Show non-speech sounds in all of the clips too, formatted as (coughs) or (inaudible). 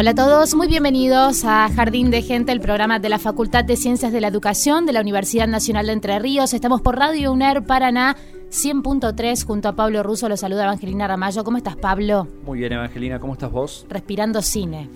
Hola a todos, muy bienvenidos a Jardín de Gente, el programa de la Facultad de Ciencias de la Educación de la Universidad Nacional de Entre Ríos. Estamos por Radio UNER Paraná 100.3 junto a Pablo Russo. Lo saluda Evangelina Ramallo. ¿Cómo estás, Pablo? Muy bien, Evangelina, ¿cómo estás vos? Respirando cine.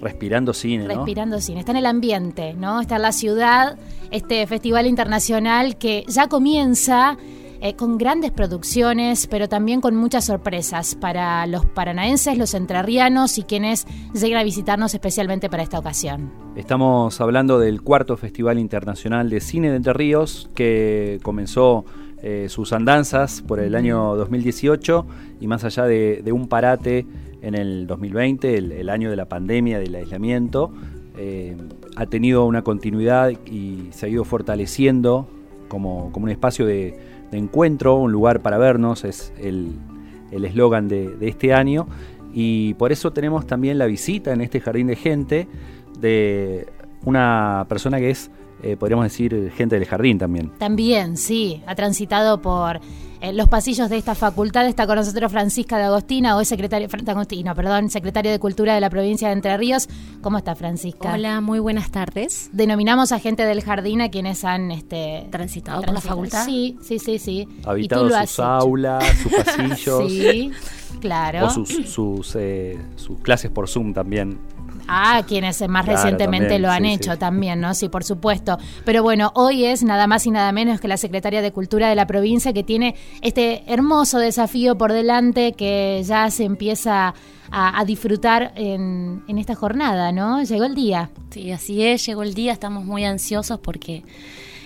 Respirando cine, ¿no? Respirando cine. Está en el ambiente, ¿no? Está en la ciudad, este festival internacional que ya comienza eh, con grandes producciones, pero también con muchas sorpresas para los paranaenses, los entrerrianos y quienes lleguen a visitarnos especialmente para esta ocasión. Estamos hablando del cuarto Festival Internacional de Cine de Entre Ríos, que comenzó eh, sus andanzas por el año 2018 y más allá de, un parate en el 2020, el, el año de la pandemia, del aislamiento, eh, ha tenido una continuidad y se ha ido fortaleciendo como, como un espacio de, de encuentro, un lugar para vernos, es el el eslogan de, de este año. Y por eso tenemos también la visita en este jardín de gente de una persona que es, eh, podríamos decir, gente del jardín también. También, sí, ha transitado por eh, los pasillos de esta facultad. Está con nosotros Francisca de Agostina, hoy de Agostino, perdón, secretaria de Cultura de la provincia de Entre Ríos. ¿Cómo está Francisca? Hola, muy buenas tardes. Denominamos a gente del jardín a quienes han este, Transitado por la facultad. Sí, sí, sí, sí. Habitado sus aulas, sus (laughs) pasillos. Sí, claro. O sus, sus, eh, sus clases por Zoom también. Ah, quienes más Claro, recientemente también, lo han sí, hecho sí. también, ¿no? Sí, por supuesto. Pero bueno, hoy es nada más y nada menos que la secretaria de Cultura de la provincia que tiene este hermoso desafío por delante que ya se empieza a, a disfrutar en, en esta jornada, ¿no? Llegó el día. Sí, así es, llegó el día, estamos muy ansiosos porque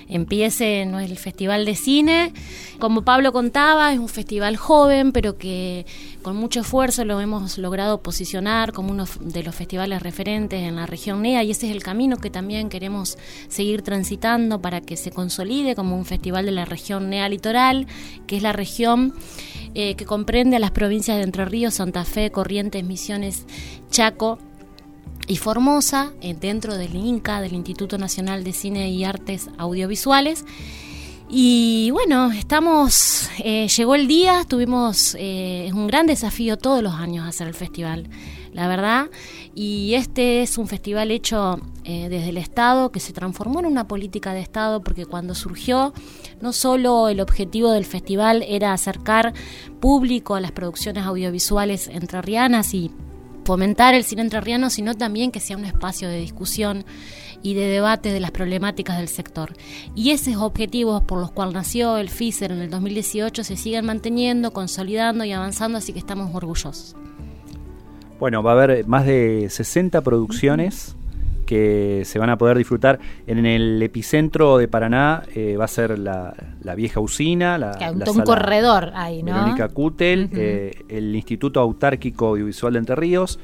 empiece el Festival de Cine. Como Pablo contaba, es un festival joven, pero que con mucho esfuerzo lo hemos logrado posicionar como uno de los festivales referentes en la región NEA y ese es el camino que también queremos seguir transitando para que se consolide como un festival de la región NEA Litoral, que es la región eh, que comprende a las provincias de Entre Ríos, Santa Fe, Corrientes, Misiones, Chaco y Formosa, eh, dentro del INCA, del Instituto Nacional de Cine y Artes Audiovisuales. Y bueno, estamos, eh, llegó el día, tuvimos, eh, es un gran desafío todos los años hacer el festival, la verdad. Y este es un festival hecho desde el Estado, que se transformó en una política de Estado, porque cuando surgió, no solo el objetivo del festival era acercar público a las producciones audiovisuales entrerrianas y fomentar el cine entrerriano, sino también que sea un espacio de discusión y de debate de las problemáticas del sector. Y esos objetivos por los cuales nació el FISER en el 2018 se siguen manteniendo, consolidando y avanzando, así que estamos orgullosos. Bueno, va a haber más de 60 producciones que se van a poder disfrutar. En el epicentro de Paraná eh, va a ser la, la vieja usina, la, Que la un sala corredor ahí, ¿no? Verónica Cutel, eh, el Instituto Autárquico Audiovisual de Entre Ríos,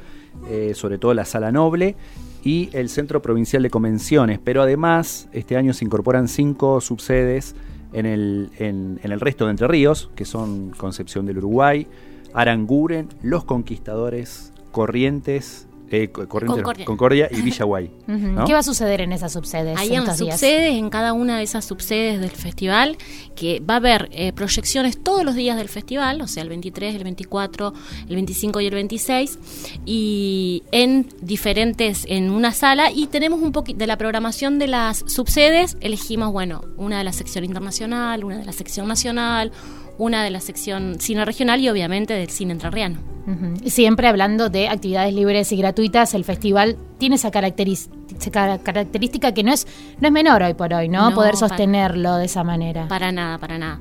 eh, sobre todo la Sala Noble y el Centro Provincial de Convenciones. Pero además, este año se incorporan cinco subsedes en el, en, en el resto de Entre Ríos, que son Concepción del Uruguay, Aranguren, Los Conquistadores, Corrientes, eh, Corrientes Concordia. Concordia y Villaguay. (laughs) ¿no? ¿Qué va a suceder en esas subsedes? Ahí en días? subsedes, en cada una de esas subsedes del festival, que va a haber eh, proyecciones todos los días del festival, o sea, el 23, el 24, el 25 y el 26, y en diferentes, en una sala, y tenemos un poquito de la programación de las subsedes, elegimos, bueno, una de la sección internacional, una de la sección nacional, una de la sección cine regional y obviamente del cine entrerriano. Ujú. Siempre hablando de actividades libres y gratuitas, el festival tiene esa, característica que no es, no es menor hoy por hoy, ¿no? No, Poder para- sostenerlo de esa manera. Para nada, para nada.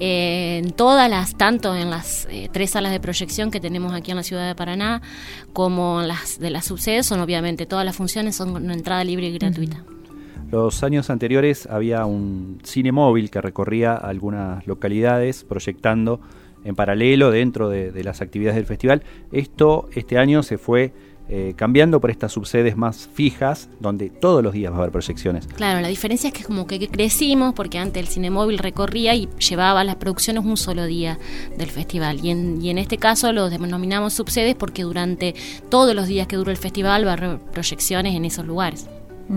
Eh, en todas las, tanto en las eh, tres salas de proyección que tenemos aquí en la ciudad de Paraná, como en las de las subsedes, son obviamente todas las funciones son con entrada libre y gratuita. Los años anteriores había un cine móvil que recorría algunas localidades proyectando en paralelo dentro de, las actividades del festival. Esto este año se fue eh, cambiando por estas subsedes más fijas, donde todos los días va a haber proyecciones. Claro, la diferencia es que como que crecimos, porque antes el cine móvil recorría y llevaba las producciones un solo día del festival. Y en, y en este caso lo denominamos subsedes porque durante todos los días que dura el festival va a haber proyecciones en esos lugares.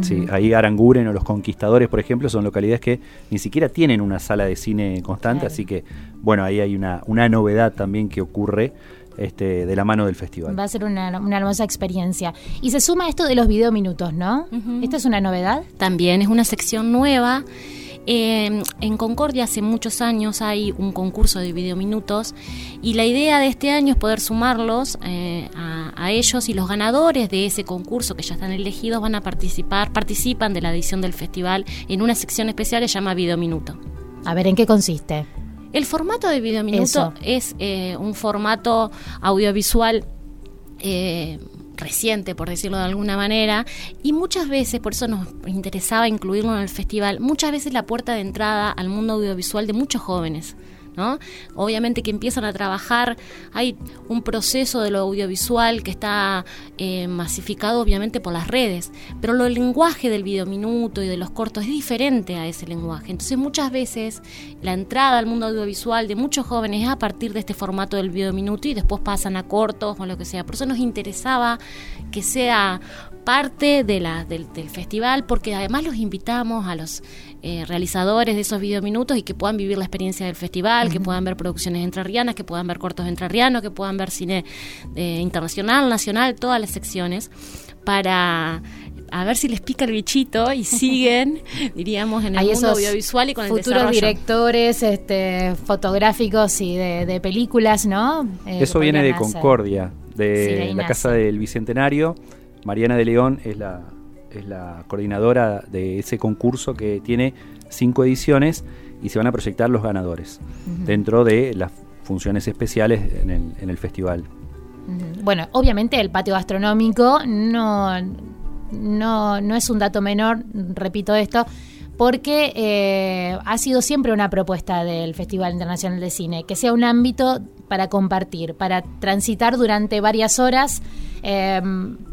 Sí, ahí Aranguren o Los Conquistadores, por ejemplo, son localidades que ni siquiera tienen una sala de cine constante, Claro. así que, bueno, ahí hay una, una novedad también que ocurre este, de la mano del festival. Va a ser una, una hermosa experiencia. Y se suma esto de los videominutos, ¿no? ¿Esta es una novedad? También es una sección nueva. Eh, en Concordia hace muchos años hay un concurso de videominutos y la idea de este año es poder sumarlos eh, a, a ellos y los ganadores de ese concurso que ya están elegidos van a participar, participan de la edición del festival en una sección especial que se llama Videominuto. A ver, ¿en qué consiste? El formato de videominuto Eso. es eh, un formato audiovisual eh, reciente, por decirlo de alguna manera, y muchas veces, por eso nos interesaba incluirlo en el festival, muchas veces la puerta de entrada al mundo audiovisual de muchos jóvenes. ¿No? Obviamente que empiezan a trabajar, hay un proceso de lo audiovisual que está eh, masificado obviamente por las redes, pero lo, el lenguaje del videominuto y de los cortos es diferente a ese lenguaje. Entonces muchas veces la entrada al mundo audiovisual de muchos jóvenes es a partir de este formato del videominuto y después pasan a cortos o lo que sea. Por eso nos interesaba que sea parte del, del festival porque además los invitamos a los eh, realizadores de esos videominutos y que puedan vivir la experiencia del festival, que puedan ver producciones entrerrianas, que puedan ver cortos entrerrianos, que puedan ver cine eh, internacional, nacional, todas las secciones, para a ver si les pica el bichito y (laughs) siguen, diríamos, en el Hay mundo audiovisual y con el futuros desarrollo. directores este, fotográficos y de, de películas, ¿no? Eh, Eso viene de hacer. Concordia, de la nace. Casa del Bicentenario. Mariana de León es la, es la coordinadora de ese concurso que tiene cinco ediciones y se van a proyectar los ganadores dentro de las funciones especiales en el, en el festival. Bueno, obviamente el patio gastronómico no, no, no es un dato menor, repito esto, porque eh, ha sido siempre una propuesta del Festival Internacional de Cine, que sea un ámbito para compartir, para transitar durante varias horas, eh,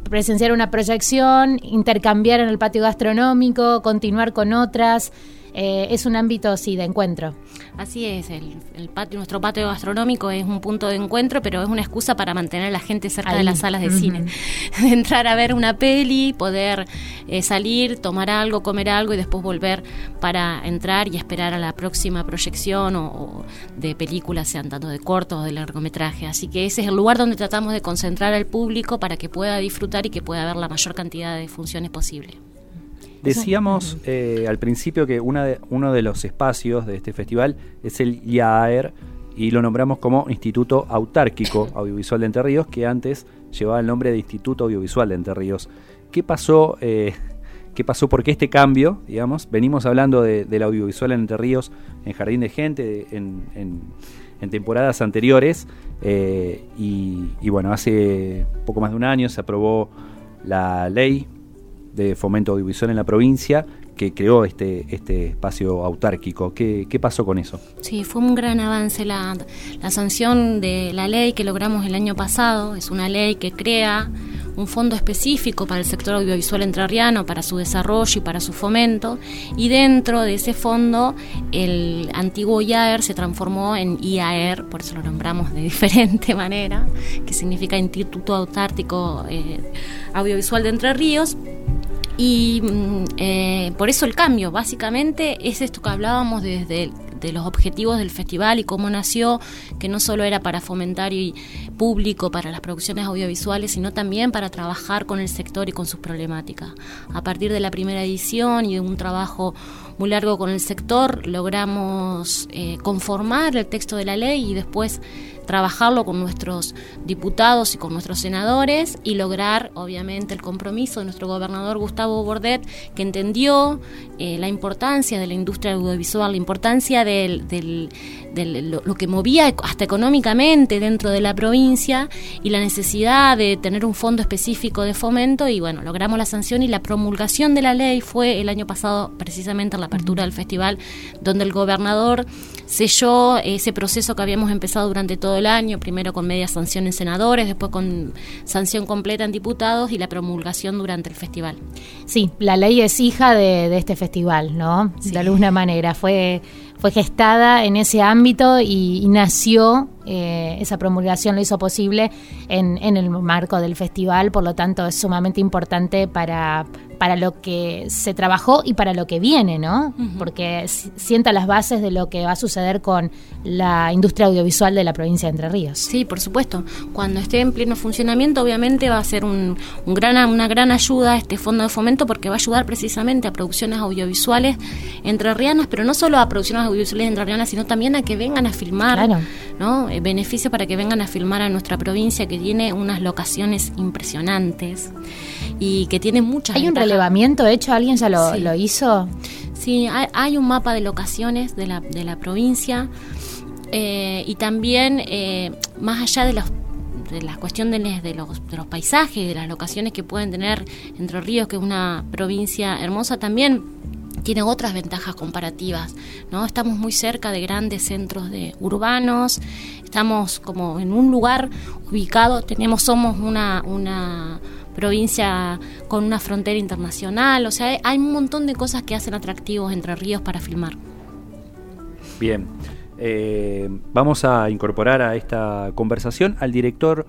presenciar una proyección, intercambiar en el patio gastronómico, continuar con otras. Eh, es un ámbito, sí, de encuentro. Así es, el, el patio, nuestro patio gastronómico es un punto de encuentro, pero es una excusa para mantener a la gente cerca Ahí. de las salas de cine. (laughs) Entrar a ver una peli, poder eh, salir, tomar algo, comer algo y después volver para entrar y esperar a la próxima proyección o, o de películas, sean tanto de cortos o de largometraje. Así que ese es el lugar donde tratamos de concentrar al público para que pueda disfrutar y que pueda ver la mayor cantidad de funciones posible. Decíamos eh, al principio que una de- uno de los espacios de este festival es el IAER y lo nombramos como Instituto Autárquico (coughs) Audiovisual de Entre Ríos, que antes llevaba el nombre de Instituto Audiovisual de Entre Ríos. ¿Qué pasó? eh, ¿Qué pasó? ¿Por qué este cambio? Digamos, venimos hablando de- del audiovisual en Entre Ríos, en Jardín de Gente, de- en, en- en temporadas anteriores, eh, y, y bueno, hace poco más de un año se aprobó la ley de fomento audiovisual en la provincia que creó este, este espacio autárquico. ¿Qué, qué pasó con eso? Sí, fue un gran avance la, la sanción de la ley que logramos el año pasado. Es una ley que crea un fondo específico para el sector audiovisual entrerriano, para su desarrollo y para su fomento, y dentro de ese fondo el antiguo IAER se transformó en IAER, por eso lo nombramos de (laughs) diferente manera, que significa Instituto Autártico eh, Audiovisual de Entre Ríos, y mm, eh, por eso el cambio, básicamente, es esto que hablábamos desde de los objetivos del festival y cómo nació, que no solo era para fomentar y público para las producciones audiovisuales, sino también para trabajar con el sector y con sus problemáticas. A partir de la primera edición y de un trabajo muy largo con el sector, logramos eh, conformar el texto de la ley y después trabajarlo con nuestros diputados y con nuestros senadores y lograr, obviamente, el compromiso de nuestro gobernador Gustavo Bordet, que entendió eh, la importancia de la industria audiovisual, la importancia del, del, lo, que movía hasta económicamente dentro de la provincia y la necesidad de tener un fondo específico de fomento y bueno, logramos la sanción y la promulgación de la ley fue el año pasado precisamente en la apertura del festival donde el gobernador selló ese proceso que habíamos empezado durante todo el año, primero con media sanción en senadores, después con sanción completa en diputados y la promulgación durante el festival. Sí, la ley es hija de, este festival, ¿no? De alguna manera, fue, fue gestada en ese ámbito y, nació, eh, esa promulgación lo hizo posible en, en el marco del festival, por lo tanto es sumamente importante para para lo que se trabajó y para lo que viene, ¿no? Porque sienta las bases de lo que va a suceder con la industria audiovisual de la provincia de Entre Ríos. Sí, por supuesto. Cuando esté en pleno funcionamiento, obviamente va a ser un, gran, una gran ayuda este fondo de fomento porque va a ayudar precisamente a producciones audiovisuales entrerrianas, pero no solo a producciones audiovisuales entrerrianas, sino también a que vengan a filmar, ¿no? Eh, beneficio para que vengan a filmar a nuestra provincia que tiene unas locaciones impresionantes y que tiene muchas Hay un relevamiento hecho, alguien ya lo, lo hizo. Sí, hay, un mapa de locaciones de la, de la provincia eh, y también eh, más allá de los de la cuestión de, de, los, de los paisajes, de las locaciones que pueden tener Entre Ríos, que es una provincia hermosa, también tiene otras ventajas comparativas, ¿no? Estamos muy cerca de grandes centros de urbanos, estamos como en un lugar ubicado, tenemos somos una, una provincia con una frontera internacional, o sea, hay un montón de cosas que hacen atractivos Entre Ríos para filmar. Bien, eh, vamos a incorporar a esta conversación al director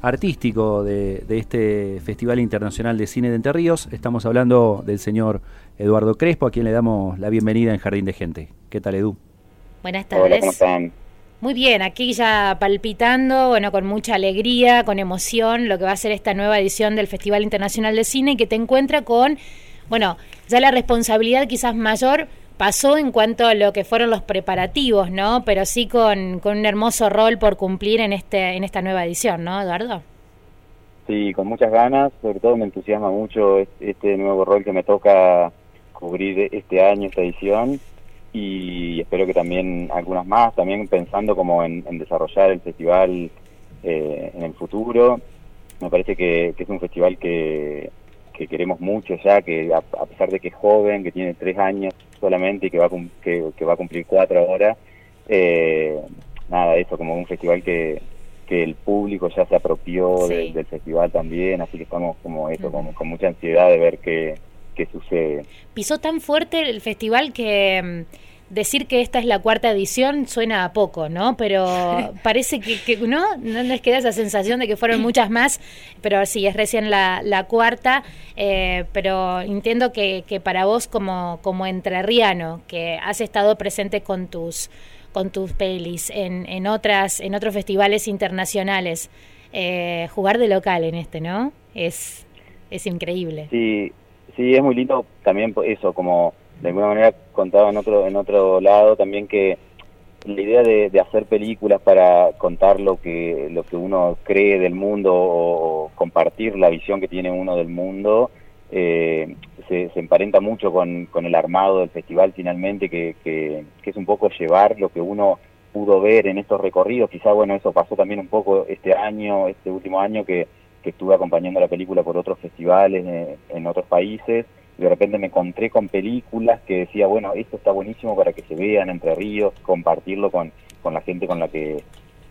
artístico de, este Festival Internacional de Cine de Entre Ríos. Estamos hablando del señor Eduardo Crespo, a quien le damos la bienvenida en Jardín de Gente. ¿Qué tal, Edu? Buenas tardes. ¿cómo están? Muy bien, aquí ya palpitando, bueno, con mucha alegría, con emoción, lo que va a ser esta nueva edición del Festival Internacional de Cine que te encuentra con, bueno, ya la responsabilidad quizás mayor pasó en cuanto a lo que fueron los preparativos, ¿no? Pero sí con, con un hermoso rol por cumplir en, este, en esta nueva edición, ¿no, Eduardo? Sí, con muchas ganas, sobre todo me entusiasma mucho este nuevo rol que me toca cubrir este año, esta edición y espero que también algunas más, también pensando como en, desarrollar el festival eh, en el futuro. Me parece que, es un festival que, queremos mucho ya, que a, pesar de que es joven, que tiene tres años solamente y que va a, que, va a cumplir cuatro ahora, eh, nada, eso como un festival que, que el público ya se apropió del festival también, así que estamos como eso, con mucha ansiedad de ver qué, qué sucede. Pisó tan fuerte el festival que mm, decir que esta es la cuarta edición suena a poco, ¿no? Pero (laughs) parece que, ¿no? No les queda esa sensación de que fueron muchas más, pero sí, es recién la, la cuarta, eh, pero entiendo que, que, para vos como, como entrerriano, que has estado presente con tus con tus pelis en, en otras en otros festivales internacionales eh, jugar de local en este no es es increíble sí sí es muy lindo también eso como de alguna manera contaba en otro, en otro lado también que la idea de, hacer películas para contar lo que, lo que uno cree del mundo o, compartir la visión que tiene uno del mundo eh, se, emparenta mucho con, con, el armado del festival finalmente, que, que, es un poco llevar lo que uno pudo ver en estos recorridos. Quizá, bueno, eso pasó también un poco este año, este último año que, que estuve acompañando la película por otros festivales eh, en otros países de repente me encontré con películas que decía, bueno, esto está buenísimo para que se vean Entre Ríos, compartirlo con, con la gente con la que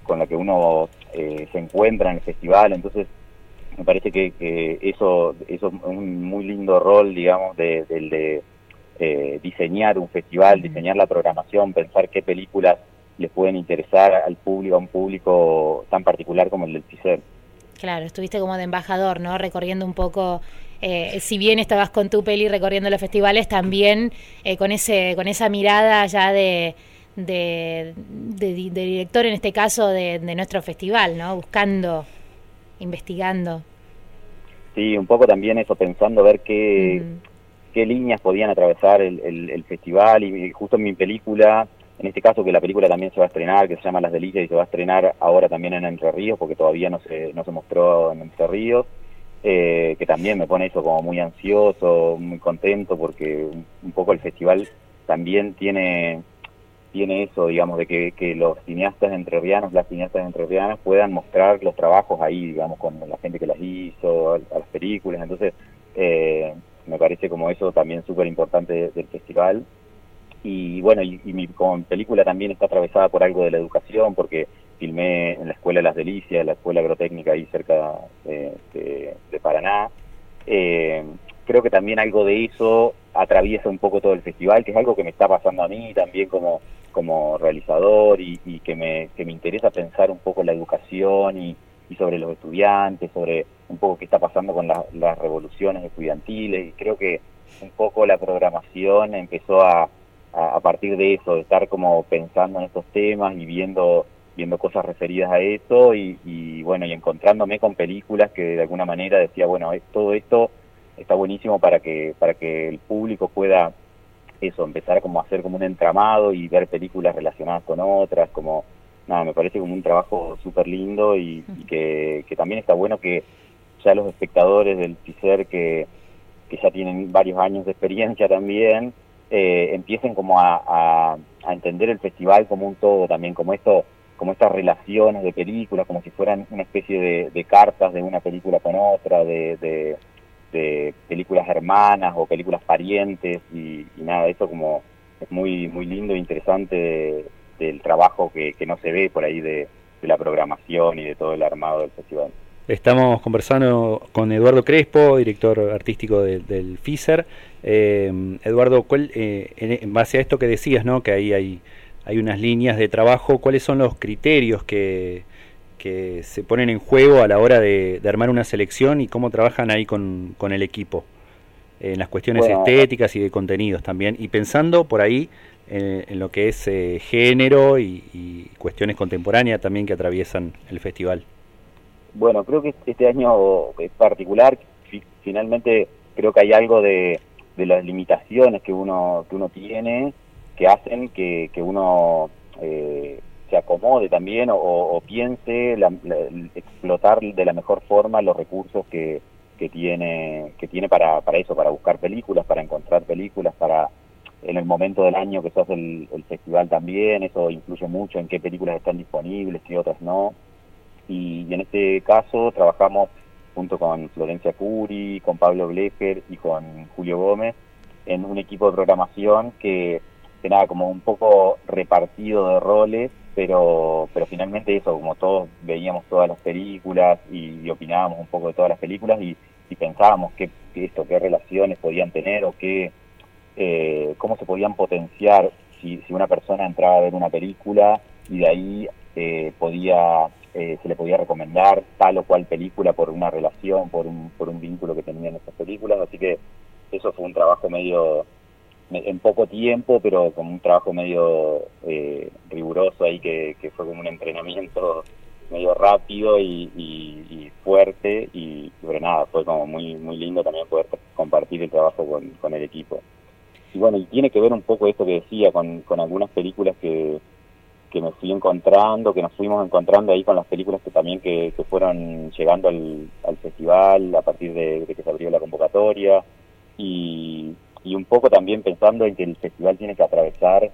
con la que uno eh, se encuentra en el festival, entonces me parece que, eso, eso es un muy lindo rol, digamos, de, del de eh, diseñar un festival, diseñar la programación, pensar qué películas les pueden interesar al público, a un público tan particular como el del CICER. Claro, estuviste como de embajador, ¿no? Recorriendo un poco, eh, si bien estabas con tu peli recorriendo los festivales, también eh, con ese con esa mirada ya de, de, director, en este caso, de, nuestro festival, ¿no? Buscando, investigando. Sí, un poco también eso, pensando ver qué, qué líneas podían atravesar el, el festival y justo en mi película en este caso que la película también se va a estrenar, que se llama Las Delicias y se va a estrenar ahora también en Entre Ríos, porque todavía no se, no se mostró en Entre Ríos, eh, que también me pone eso como muy ansioso, muy contento, porque un, poco el festival también tiene tiene eso, digamos, de que, los cineastas entrerrianos, las cineastas entrerrianas puedan mostrar los trabajos ahí, digamos, con la gente que las hizo, a, las películas. Entonces, eh, me parece como eso también súper importante del festival y bueno, y, mi película también está atravesada por algo de la educación, porque filmé en la Escuela de las Delicias, la Escuela Agrotécnica ahí cerca de, Paraná. Eh, creo que también algo de eso atraviesa un poco todo el festival, que es algo que me está pasando a mí también como, como realizador y, que, me, que me interesa pensar un poco la educación y, sobre los estudiantes, sobre un poco qué está pasando con las revoluciones estudiantiles y creo que un poco la programación empezó a, a, partir de eso, de estar como pensando en estos temas y viendo viendo cosas referidas a eso y, bueno, y encontrándome con películas que de alguna manera decía, bueno, todo esto está buenísimo para que para que el público pueda eso, empezar como a hacer como un entramado y ver películas relacionadas con otras, como nada, me parece como un trabajo súper lindo y, que, que, también está bueno que ya los espectadores del TICER que, que ya tienen varios años de experiencia también, eh, empiecen como a, entender el festival como un todo también, como esto, como estas relaciones de películas, como si fueran una especie de, cartas de una película con otra, de, películas hermanas o películas parientes y, nada, eso como es muy muy lindo e interesante del trabajo que, no se ve por ahí de la programación y de todo el armado del festival. Estamos conversando con Eduardo Crespo, director artístico del FISER. Eh, Eduardo, ¿cuál, eh, en, base a esto que decías, ¿no? que ahí hay, hay unas líneas de trabajo, ¿cuáles son los criterios que, que se ponen en juego a la hora de, armar una selección y cómo trabajan ahí con, con el equipo? En las cuestiones estéticas y de contenidos también, y pensando por ahí en, lo que es eh, género y cuestiones contemporáneas también que atraviesan el festival. Bueno, creo que este año es particular. Finalmente creo que hay algo de, las limitaciones que uno que uno tiene que hacen que, que uno eh, se acomode también o, piense explotar de la mejor forma los recursos que, que tiene que tiene para, para eso, para buscar películas, para encontrar películas, para en el momento del año que se hace el, el festival también, eso influye mucho en qué películas están disponibles, qué otras no y, en este caso trabajamos junto con Florencia Curi, con Pablo Blecher y con Julio Gómez en un equipo de programación que, que nada, como un poco repartido de roles, pero, pero finalmente eso, como todos veíamos todas las películas y, opinábamos un poco de todas las películas y, pensábamos qué, esto, qué relaciones podían tener o qué, eh, cómo se podían potenciar si, si una persona entraba a ver una película y de ahí eh, podía eh, se le podía recomendar tal o cual película por una relación, por un, por un vínculo que tenían esas películas, así que eso fue un trabajo medio, en poco tiempo, pero con un trabajo medio eh, riguroso ahí que, fue como un entrenamiento medio rápido y, fuerte y, pero nada, fue como muy muy lindo también poder compartir el trabajo con, el equipo. Y bueno, y tiene que ver un poco esto que decía, con algunas películas que, que me fui encontrando, que nos fuimos encontrando ahí con las películas que también que, fueron llegando al, festival a partir de, que se abrió la convocatoria. Y, un poco también pensando en que el festival tiene que atravesar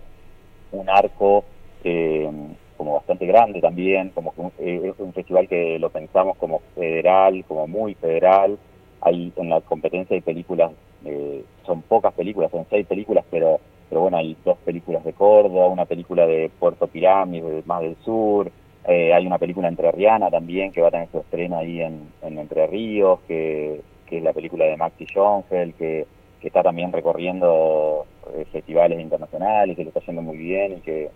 un arco eh, como bastante grande también, como que eh, es un festival que lo pensamos como federal, como muy federal, hay en la competencia de películas, eh, son pocas películas, son seis películas, pero pero bueno, hay dos películas de Córdoba, una película de Puerto Pirámide, más del sur, Eh, hay una película entrerriana también que va a tener su estreno ahí en, Entre Ríos, que, es la película de Maxi Schoenfeld, que, que está también recorriendo eh, festivales internacionales, que lo está haciendo muy bien y que,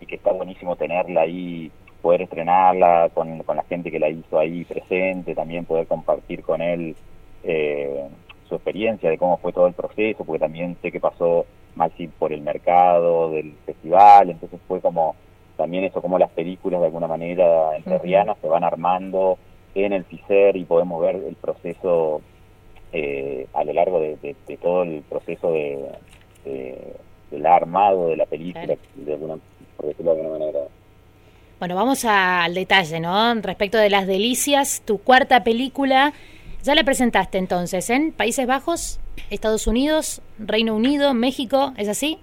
y que está buenísimo tenerla ahí, poder estrenarla con, con la gente que la hizo ahí presente, también poder compartir con él eh, su experiencia de cómo fue todo el proceso, porque también sé que pasó Maxi por el mercado del festival, entonces fue como también eso, como las películas de alguna manera enterrianas se van armando en el FICER y podemos ver el proceso eh, a lo largo de, todo el proceso de, del armado de la película, de alguna, por decirlo de alguna manera. Bueno, vamos al detalle, ¿no? Respecto de Las Delicias, tu cuarta película, ya la presentaste entonces en Países Bajos, Estados Unidos, Reino Unido, México, ¿es así?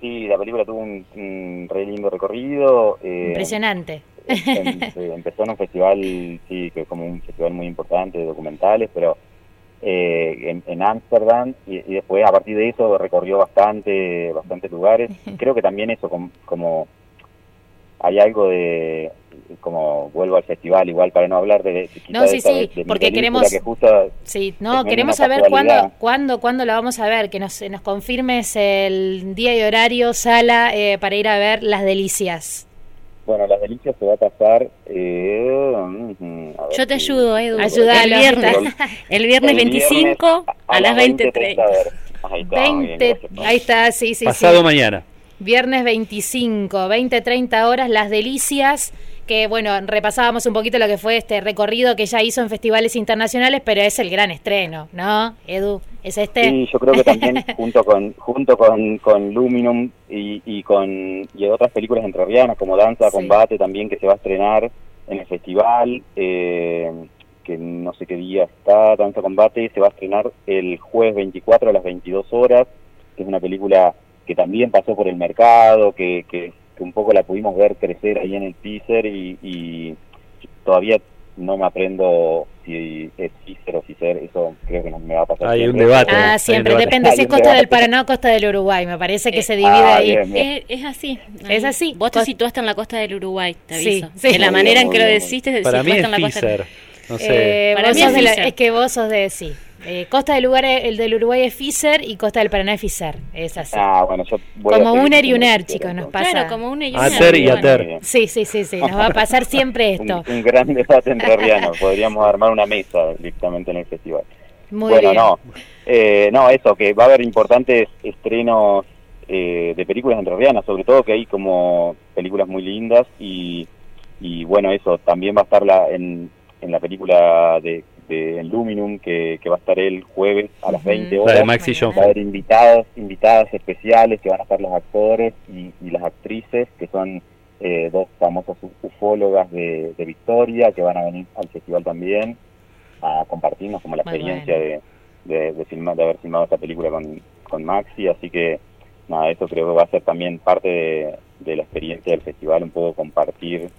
Sí, la película tuvo un, re lindo recorrido. Eh, Impresionante. (laughs) empezó en un festival, sí, que es como un festival muy importante de documentales, pero eh, en Ámsterdam y, después a partir de eso recorrió bastante, bastantes lugares. (laughs) Creo que también eso como hay algo de como vuelvo al festival igual para no hablar de, no sí sí porque queremos sí no queremos saber cuándo cuándo cuándo la vamos a ver que nos nos confirmes el día y horario sala eh, para ir a ver las delicias. Bueno las delicias se va a pasar eh, yo te ayudo Edu (laughs) el viernes el viernes 25 a, las 20.30 (laughs) ahí está, 20, ahí está sí sí. Pasado mañana Viernes 25, 20, 30 horas, Las Delicias, que bueno, repasábamos un poquito lo que fue este recorrido que ya hizo en festivales internacionales, pero es el gran estreno, ¿no, Edu? ¿Es este? Sí, yo creo que también (laughs) junto con junto con, con Luminum y, y con y otras películas entrerrianas como Danza, Combate también que se va a estrenar en el festival, eh, que no sé qué día está, Danza, Combate, se va a estrenar el jueves 24 a las 22 horas, que es una película que también pasó por el mercado, que, que, un poco la pudimos ver crecer ahí en el teaser y, todavía no me aprendo si es Fisher o Fisher, eso creo que no me va a pasar. Hay un debate. Ah, siempre, depende si es Costa del Paraná o Costa del Uruguay, me parece que se divide ah, ahí. Es, así. Es así. Vos te situaste en la costa del Uruguay, te aviso. Sí, De la manera en que lo decís, te es en la costa No sé. Eh, Para mí es, es que vos sos de sí. Eh, costa del lugar, el del Uruguay es Fisher y Costa del Paraná es Fisher. Es así. Ah, bueno, yo como Uner y Uner, chicos, nos pasa. Claro, como Uner y Uner. Ater y Ater. Sí, sí, sí, sí, nos va a pasar siempre esto. un, gran debate (laughs) Riano. Podríamos armar una mesa directamente en el festival. Muy bueno, no. Eh, no, eso, que va a haber importantes estrenos eh, de películas entrerrianas, sobre todo que hay como películas muy lindas y, y bueno, eso, también va a estar la, en, en la película de de Luminum, que, va a estar el jueves a las 20 horas. Va a haber invitados, invitadas especiales que van a estar los actores y, las actrices, que son eh, dos famosas ufólogas de, Victoria, que van a venir al festival también a compartirnos como la experiencia de, de, filmar, de haber filmado esta película con, con Maxi, así que nada, eso creo que va a ser también parte de, de la experiencia del festival, un poco compartir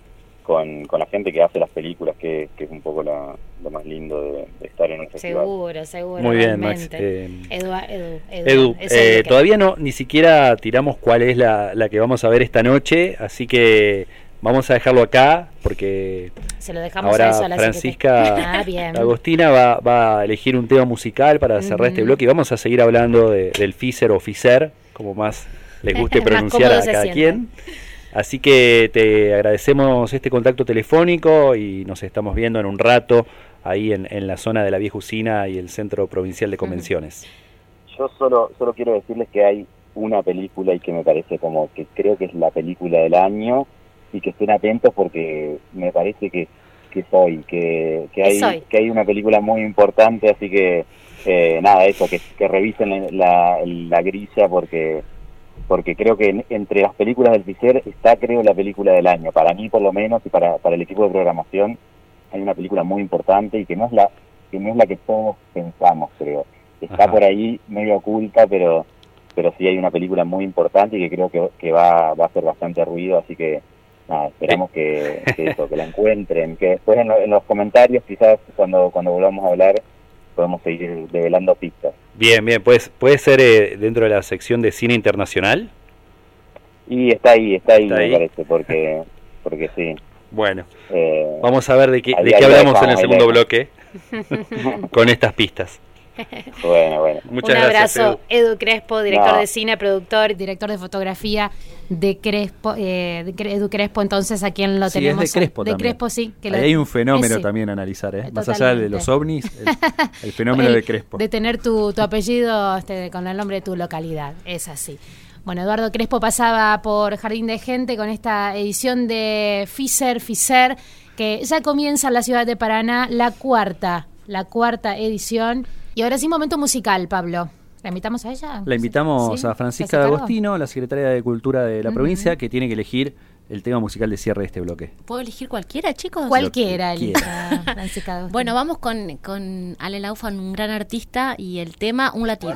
con, con la gente que hace las películas, que, que es un poco lo más lindo de, estar en un festival. Seguro, seguro. Muy bien, Max. Eh, Edu, Edu, Edu, eh, todavía no ni siquiera tiramos cuál es la, la que vamos a ver esta noche, así que vamos a dejarlo acá porque Se lo dejamos ahora a Francisca ah, Agostina va, va, a elegir un tema musical para cerrar este bloque y vamos a seguir hablando de, del Fisher o Fisher, como más les guste (laughs) pronunciar a cada quien. Así que te agradecemos este contacto telefónico y nos estamos viendo en un rato ahí en, la zona de la vieja usina y el Centro Provincial de Convenciones. Yo solo, solo quiero decirles que hay una película y que me parece como que creo que es la película del año y que estén atentos porque me parece que, que soy, que, que, hay, que hay una película muy importante, así que eh, nada, eso, que, que revisen la, la grilla porque porque creo que entre las películas del Fisher está, creo, la película del año. Para mí, por lo menos, y para, para el equipo de programación, hay una película muy importante y que no es la que no es la que todos pensamos, creo. Está por ahí medio oculta, pero pero sí hay una película muy importante y que creo que, que va, va a hacer bastante ruido, así que nada, esperamos que, que, eso, que la (laughs) encuentren, que después en, en, los comentarios, quizás cuando, cuando volvamos a hablar, podemos seguir develando pistas. Bien, bien, pues, ¿puede ser eh, dentro de la sección de cine internacional? Y está ahí, está ahí, me parece, porque (laughs) porque sí. Bueno, Eh, vamos a ver de qué, de qué la hablamos en el segundo bloque (laughs) con estas pistas. (laughs) bueno, bueno. Muchas Un gracias. abrazo, Edu. Edu Crespo, director No. de cine, productor, director de fotografía de Crespo, eh, de Edu Crespo, entonces a quien lo Sí, tenemos. es de Crespo De también. Crespo, sí. que lo- hay un fenómeno ese. también a analizar, ¿eh? Eh, Más allá de los ovnis, el, (laughs) el fenómeno El- de Crespo. De tener tu, tu apellido este, con el nombre de tu localidad. Es así. Bueno, Eduardo Crespo pasaba por Jardín de Gente con esta edición de Fiser, Fiser, que ya comienza en la ciudad de Paraná, la cuarta, la cuarta edición. Y ahora sí, momento musical, Pablo. ¿La invitamos a ella? La invitamos ¿Sí? a ¿Se Francisca hace cargo? D'Agostino, la secretaria de Cultura de la provincia, que tiene que elegir el tema musical de cierre de este bloque. ¿Puedo elegir cualquiera, chicos? Cualquiera, elija, Francisca Agostino. Bueno, vamos con, con Ale Laufan, un gran artista, y el tema Un latido.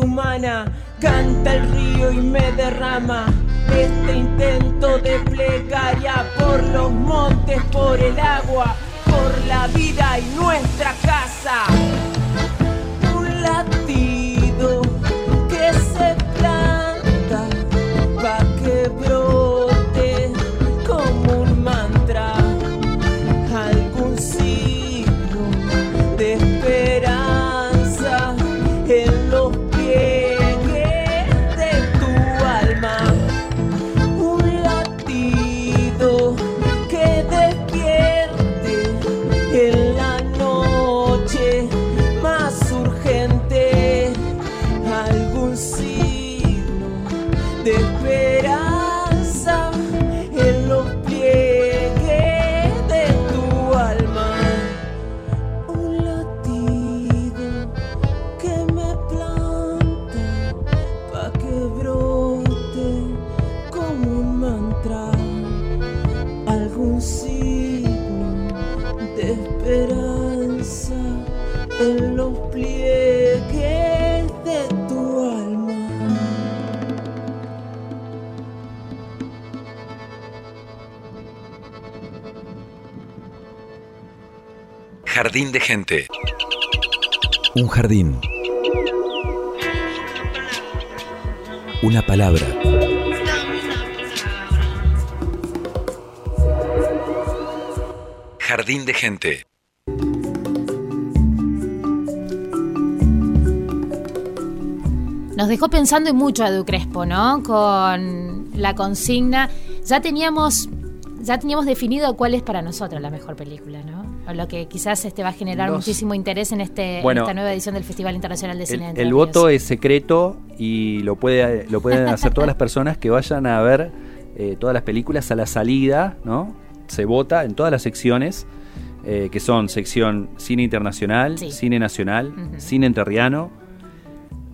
Humana. Canta el río y me derrama este intento de plegaria por los montes, por el agua, por la vida y nuestra casa. Jardín de gente. Un jardín. Una palabra. Jardín de gente. Nos dejó pensando y mucho Edu Crespo, ¿no? Con la consigna. Ya teníamos, ya teníamos definido cuál es para nosotros la mejor película, ¿no? O lo que quizás este va a generar Los- muchísimo interés en este en Bueno, esta nueva edición del Festival Internacional de El, Cine. de el Ríos. voto es secreto y lo, puede, lo pueden hacer todas las personas que vayan a ver eh, todas las películas a la salida, ¿no? Se vota en todas las secciones, eh, que son sección cine internacional, Sí. cine nacional, cine entrerriano,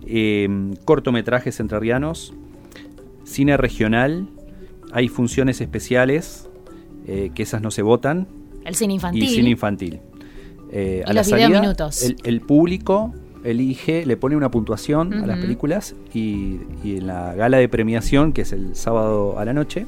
eh, cortometrajes entrerrianos, cine regional, hay funciones especiales, eh, que esas no se votan, El cine infantil. y cine infantil. Eh, Y los videominutos. El, el público elige, le pone una puntuación a las películas y, y en la gala de premiación, que es el sábado a la noche,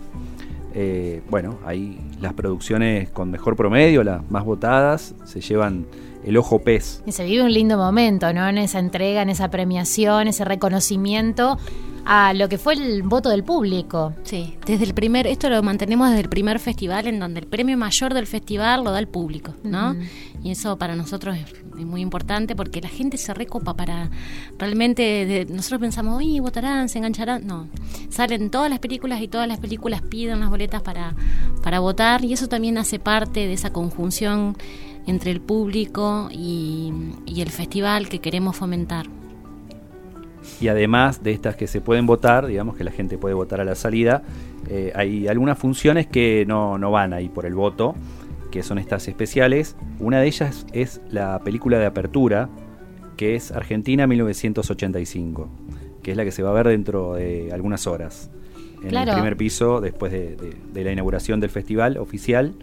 eh, bueno, ahí las producciones con mejor promedio, las más votadas, se llevan el ojo pez. Y se vive un lindo momento, ¿no? En esa entrega, en esa premiación, ese reconocimiento a lo que fue el voto del público. Sí, desde el primer, esto lo mantenemos desde el primer festival en donde el premio mayor del festival lo da el público, ¿no? Y eso para nosotros es, es muy importante porque la gente se recopa para realmente, de- nosotros pensamos, uy, votarán, se engancharán. No, salen todas las películas y todas las películas piden las boletas para, para votar y eso también hace parte de esa conjunción entre el público y, y el festival que queremos fomentar. Y además de estas que se pueden votar, digamos que la gente puede votar a la salida, eh, hay algunas funciones que no, no van ahí por el voto, que son estas especiales. Una de ellas es la película de apertura, que es Argentina 1985, que es la que se va a ver dentro de algunas horas. En Claro. el primer piso, después de, de- de la inauguración del festival oficial,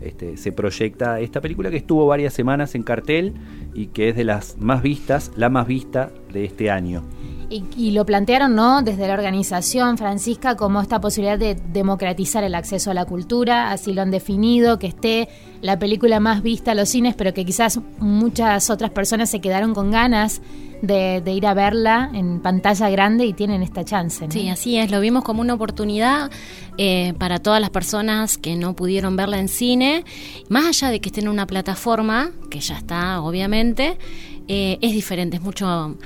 este, se proyecta esta película que estuvo varias semanas en cartel y que es de las más vistas, la más vista de este año. Y, y lo plantearon, ¿no? Desde la organización, Francisca, como esta posibilidad de democratizar el acceso a la cultura, así lo han definido, que esté la película más vista a los cines, pero que quizás muchas otras personas se quedaron con ganas de, de ir a verla en pantalla grande y tienen esta chance. ¿no? Sí, así es, lo vimos como una oportunidad eh, para todas las personas que no pudieron verla en cine, más allá de que esté en una plataforma, que ya está, obviamente, eh, es diferente, es mucho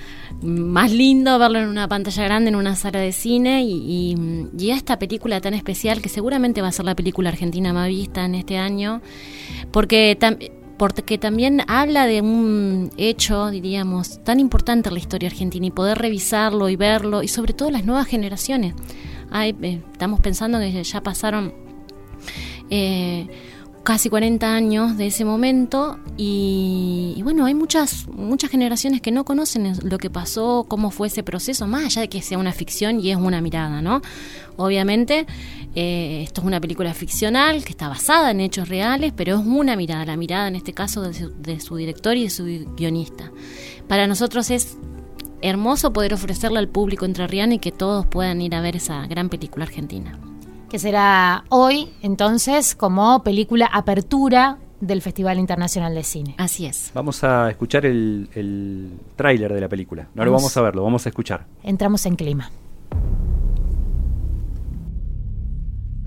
más lindo verlo en una pantalla grande, en una sala de cine, y, y, y esta película tan especial, que seguramente va a ser la película argentina más vista en este año, porque tam- porque también habla de un hecho, diríamos, tan importante en la historia argentina y poder revisarlo y verlo, y sobre todo las nuevas generaciones. Hay, eh, estamos pensando que ya pasaron eh, casi 40 años de ese momento y, y bueno, hay muchas, muchas generaciones que no conocen lo que pasó, cómo fue ese proceso, más allá de que sea una ficción y es una mirada, ¿no? Obviamente, eh, esto es una película ficcional que está basada en hechos reales, pero es una mirada, la mirada en este caso de su, de su director y de su guionista. Para nosotros es hermoso poder ofrecerle al público entrerriano y que todos puedan ir a ver esa gran película argentina. Que será hoy, entonces, como película apertura del Festival Internacional de Cine. Así es. Vamos a escuchar el, el tráiler de la película. No lo Vamos. vamos a ver, lo vamos a escuchar. Entramos en clima.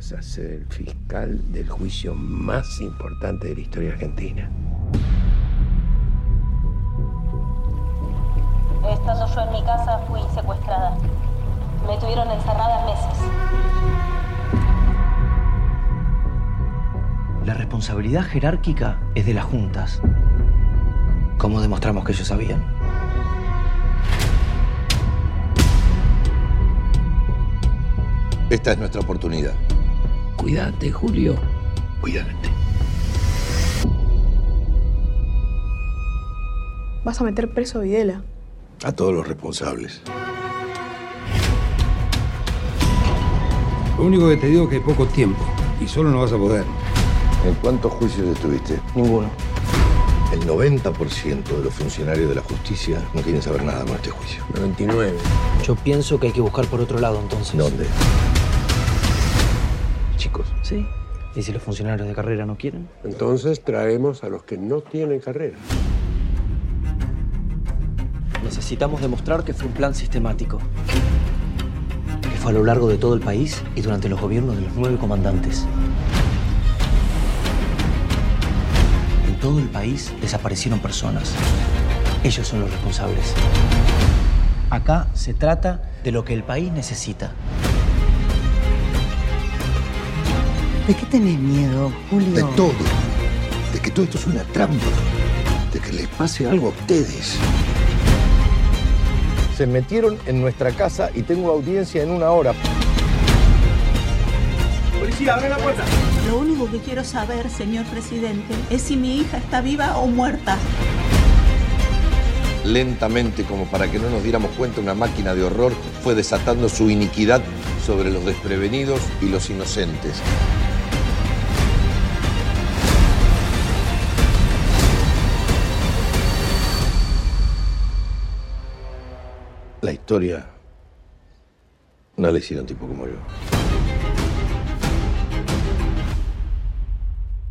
Vas a ser el fiscal del juicio más importante de la historia argentina. Estando yo en mi casa fui secuestrada. Me tuvieron encerrada meses. La responsabilidad jerárquica es de las juntas. ¿Cómo demostramos que ellos sabían? Esta es nuestra oportunidad. Cuídate, Julio. Cuídate. Vas a meter preso a Videla. A todos los responsables. Lo único que te digo es que hay poco tiempo y solo no vas a poder. ¿En cuántos juicios estuviste? Ninguno. El 90% de los funcionarios de la justicia no quieren saber nada con este juicio. 99. Yo pienso que hay que buscar por otro lado entonces. ¿Dónde? Sí. ¿Y si los funcionarios de carrera no quieren? Entonces traemos a los que no tienen carrera. Necesitamos demostrar que fue un plan sistemático. Que fue a lo largo de todo el país y durante los gobiernos de los nueve comandantes. En todo el país desaparecieron personas. Ellos son los responsables. Acá se trata de lo que el país necesita. ¿De qué tenés miedo, Julio? de todo. De que todo esto es una trampa. De que les pase algo a ustedes. Se metieron en nuestra casa y tengo audiencia en una hora. Lo único que quiero saber, señor presidente, es si mi hija está viva o muerta. Lentamente, como para que no nos diéramos cuenta, una máquina de horror fue desatando su iniquidad sobre los desprevenidos y los inocentes. La historia no le hicieron tipo como yo.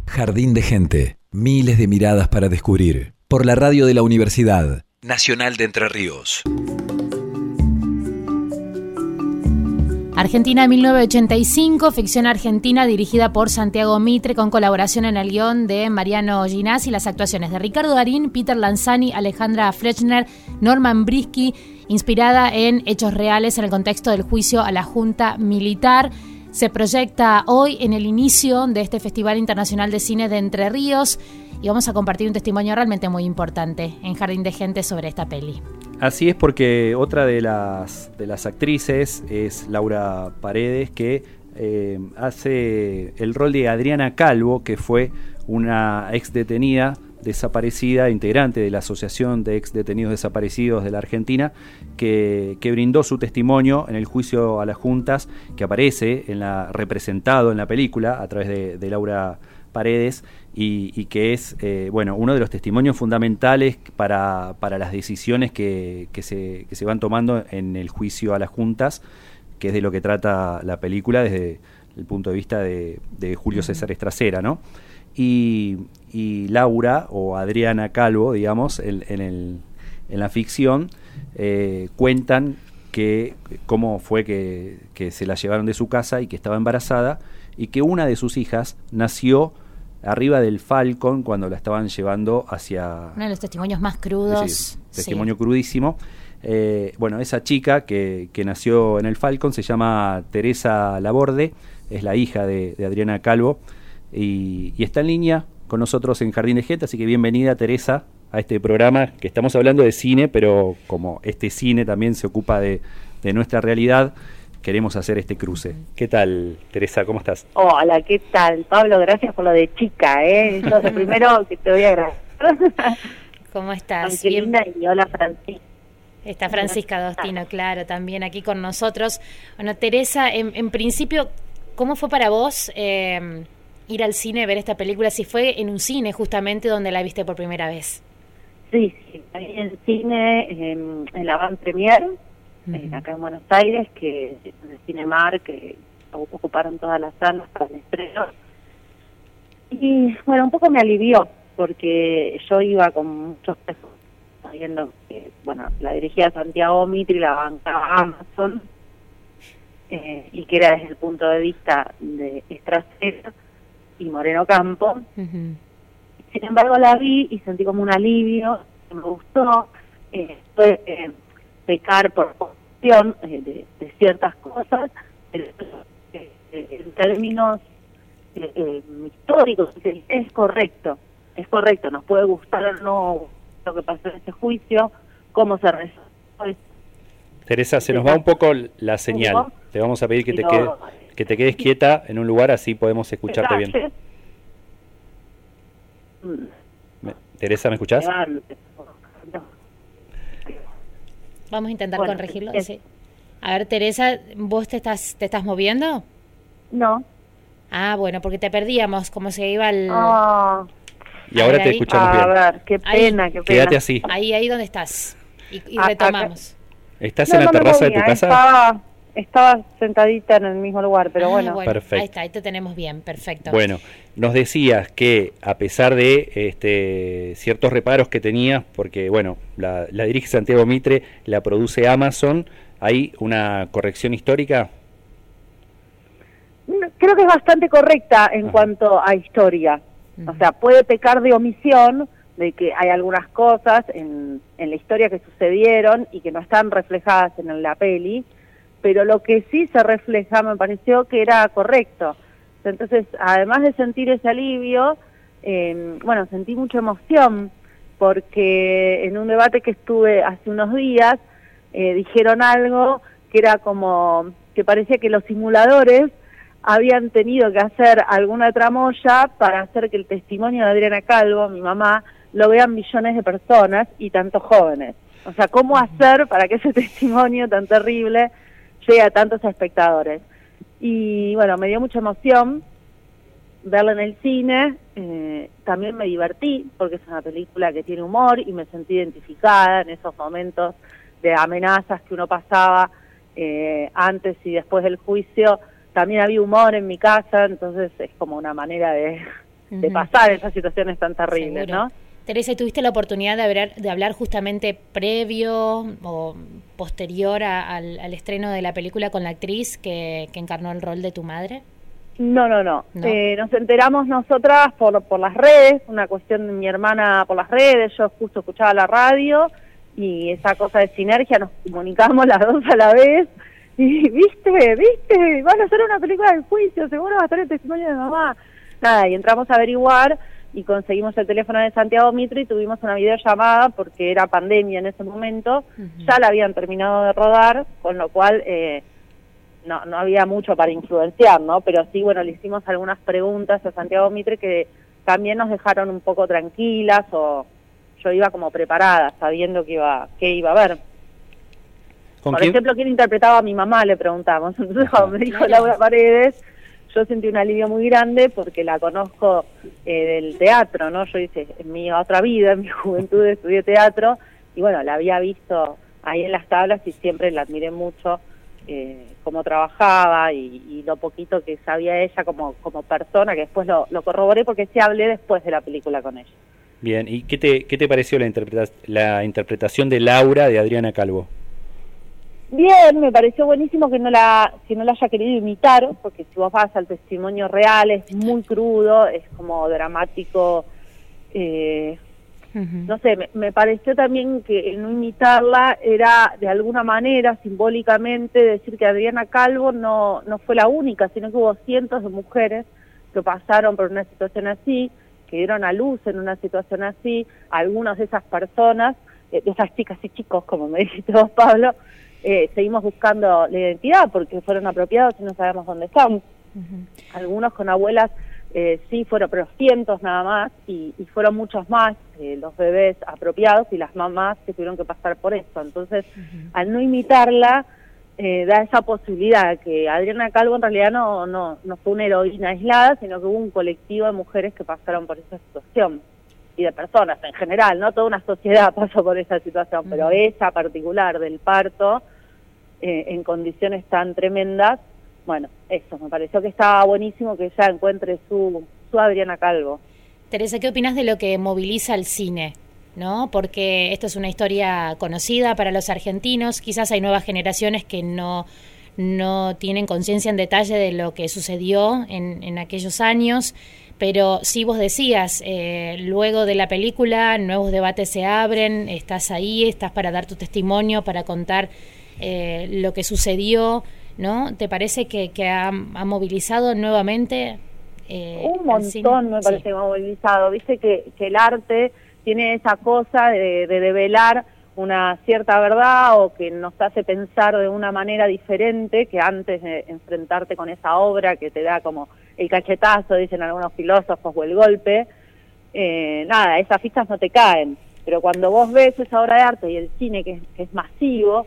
Jardín de gente, miles de miradas para descubrir. Por la radio de la Universidad Nacional de Entre Ríos. Argentina 1985, ficción argentina dirigida por Santiago Mitre con colaboración en el guion de Mariano Ginás y las actuaciones de Ricardo Darín, Peter Lanzani, Alejandra Flechner, Norman Brisky, inspirada en hechos reales en el contexto del juicio a la Junta Militar. Se proyecta hoy en el inicio de este Festival Internacional de Cine de Entre Ríos y vamos a compartir un testimonio realmente muy importante en Jardín de Gente sobre esta peli. Así es porque otra de las, de las actrices es Laura Paredes, que eh, hace el rol de Adriana Calvo, que fue una ex detenida desaparecida, integrante de la Asociación de Ex Detenidos Desaparecidos de la Argentina, que, brindó su testimonio en el juicio a las juntas, que aparece en la, representado en la película a través de, Laura Paredes, y, que es eh, bueno uno de los testimonios fundamentales para, las decisiones que, se, que se van tomando en el juicio a las juntas, que es de lo que trata la película desde el punto de vista de, Julio César Estracera, ¿no? Y, Laura o Adriana Calvo, digamos, en, el, en la ficción, eh, cuentan que cómo fue que, que se la llevaron de su casa y que estaba embarazada y que una de sus hijas nació arriba del Falcon cuando la estaban llevando hacia... Uno de los testimonios más crudos. testimonio crudísimo. Eh, bueno, esa chica que, nació en el Falcon se llama Teresa Laborde, es la hija de, Adriana Calvo y, está en línea con nosotros en Jardín de Gente, así que bienvenida Teresa a este programa que estamos hablando de cine, pero como este cine también se ocupa de, de nuestra realidad, queremos hacer este cruce. ¿Qué tal, Teresa? ¿Cómo estás? Hola, ¿qué tal? Pablo, gracias por lo de chica, ¿eh? Eso es lo primero (laughs) que te voy a agradecer. ¿Cómo estás? Bien. y hola, Francisca. Está Francisca Dostino, claro, también aquí con nosotros. Bueno, Teresa, en, principio, ¿cómo fue para vos eh, ir al cine, ver esta película? Si fue en un cine justamente donde la viste por primera vez. Sí, sí, ahí en el cine, en, en la Van Premier, eh, acá en Buenos Aires, que en el Cinemar, que ocuparon todas las salas para el estreno. Y bueno, un poco me alivió, porque yo iba con muchos pesos, sabiendo que, bueno, la dirigía Santiago Mitri, la bancaba Amazon, eh, y que era desde el punto de vista de Estrasera y Moreno Campo. Sin embargo, la vi y sentí como un alivio, me gustó. Eh, fue, pecar por cuestión eh, de, ciertas cosas, pero eh, en términos eh, históricos es correcto, es correcto, nos puede gustar o no lo que pasó en ese juicio, cómo se resuelve. Teresa, se nos va un poco la señal. Te vamos a pedir que te, quedes, que te quedes quieta en un lugar, así podemos escucharte bien. Teresa, ¿me escuchás? Vamos a intentar corregirlo. A ver, Teresa, ¿vos te estás, te estás moviendo? No. Ah, bueno, porque te perdíamos, como se iba el... Ah. Y ahora te escuchamos bien. A ver, qué pena, qué pena. Quédate así. Ahí, ahí donde estás. Y, retomamos. ¿Estás en la terraza de tu casa? Estaba, estaba sentadita en el mismo lugar, pero ah, bueno. Perfecto. Ahí está, ahí te tenemos bien, perfecto. Bueno, nos decías que a pesar de este, ciertos reparos que tenías, porque bueno, la, dirige Santiago Mitre, la produce Amazon, ¿hay una corrección histórica? Creo que es bastante correcta en cuanto a historia. O sea, puede pecar de omisión de que hay algunas cosas en, en la historia que sucedieron y que no están reflejadas en la peli, pero lo que sí se refleja me pareció que era correcto. Entonces, además de sentir ese alivio, em, bueno, sentí mucha emoción porque en un debate que estuve hace unos días eh, dijeron algo que era como que parecía que los simuladores habían tenido que hacer alguna tramoya para hacer que el testimonio de Adriana Calvo, mi mamá, lo vean millones de personas y tantos jóvenes. O sea, ¿cómo hacer para que ese (laughs) testimonio tan terrible llegue a tantos espectadores? Y bueno, me dio mucha emoción verla en el cine. Eh, también me divertí porque es una película que tiene humor y me sentí identificada en esos momentos de amenazas que uno pasaba eh, antes y después del juicio, también había humor en mi casa, entonces es como una manera de, de pasar esas situaciones tan terribles, Seguro. ¿no? Teresa, ¿tuviste la oportunidad de hablar, de hablar justamente previo o posterior a- al, al estreno de la película con la actriz que, que encarnó el rol de tu madre? No, no, no. No. Eh, nos enteramos nosotras por, por las redes, una cuestión de mi hermana por las redes, yo justo escuchaba la radio y esa cosa de sinergia, nos comunicamos las dos a la vez y viste, viste, van a hacer una película del juicio, seguro va a estar el testimonio de mamá. Nada, y entramos a averiguar y conseguimos el teléfono de Santiago Mitre y tuvimos una videollamada porque era pandemia en ese momento, ya la habían terminado de rodar, con lo cual... Eh, no, no había mucho para influenciar, ¿no? Pero sí, bueno, le hicimos algunas preguntas a Santiago Mitre que también nos dejaron un poco tranquilas o yo iba como preparada, sabiendo que iba, que iba a ver. ¿Con Por quién? ejemplo, ¿quién interpretaba a mi mamá? Le preguntamos. (laughs) Entonces, me dijo Laura Paredes, yo sentí un alivio muy grande porque la conozco eh, del teatro, ¿no? Yo hice en mi otra vida, en mi (laughs) juventud, estudié teatro y bueno, la había visto ahí en las tablas y siempre la admiré mucho eh, cómo trabajaba y, lo poquito que sabía ella como, como persona, que después lo, lo corroboré porque sí hablé después de la película con ella. Bien, ¿y qué te, qué te pareció la, interpreta- la interpretación de Laura de Adriana Calvo? Bien, me pareció buenísimo que no la que no la haya querido imitar, porque si vos vas al testimonio real es muy crudo, es como dramático, eh, no sé, me, me pareció también que el no imitarla era de alguna manera, simbólicamente, decir que Adriana Calvo no, no fue la única, sino que hubo cientos de mujeres que pasaron por una situación así, que dieron a luz en una situación así, algunas de esas personas, eh, de esas chicas y chicos, como me (laughs) dijiste vos, Pablo, eh, seguimos buscando la identidad porque fueron apropiados y no sabemos dónde están. Algunos con abuelas eh, sí fueron, pero cientos nada más, y, y fueron muchos más eh, los bebés apropiados y las mamás que tuvieron que pasar por esto. Entonces, al no imitarla, eh, da esa posibilidad que Adriana Calvo en realidad no, no, no fue una heroína aislada, sino que hubo un colectivo de mujeres que pasaron por esa situación y de personas en general, no toda una sociedad (laughs) pasó por esa situación, pero esa particular del parto eh, en condiciones tan tremendas, bueno, eso, me pareció que estaba buenísimo que ella encuentre su, su Adriana Calvo. Teresa, ¿qué opinas de lo que moviliza el cine? ¿No? Porque esto es una historia conocida para los argentinos, quizás hay nuevas generaciones que no, no tienen conciencia en detalle de lo que sucedió en, en aquellos años, pero sí vos decías, eh, luego de la película nuevos debates se abren, estás ahí, estás para dar tu testimonio, para contar eh, lo que sucedió, ¿no? ¿Te parece que, que ha, ha movilizado nuevamente? eh, un montón me Sí. parece movilizado. Viste que, que el arte tiene esa cosa de, de develar una cierta verdad o que nos hace pensar de una manera diferente que antes de enfrentarte con esa obra que te da como el cachetazo, dicen algunos filósofos, o el golpe. Eh, nada, esas fichas no te caen. Pero cuando vos ves esa obra de arte y el cine que que es masivo,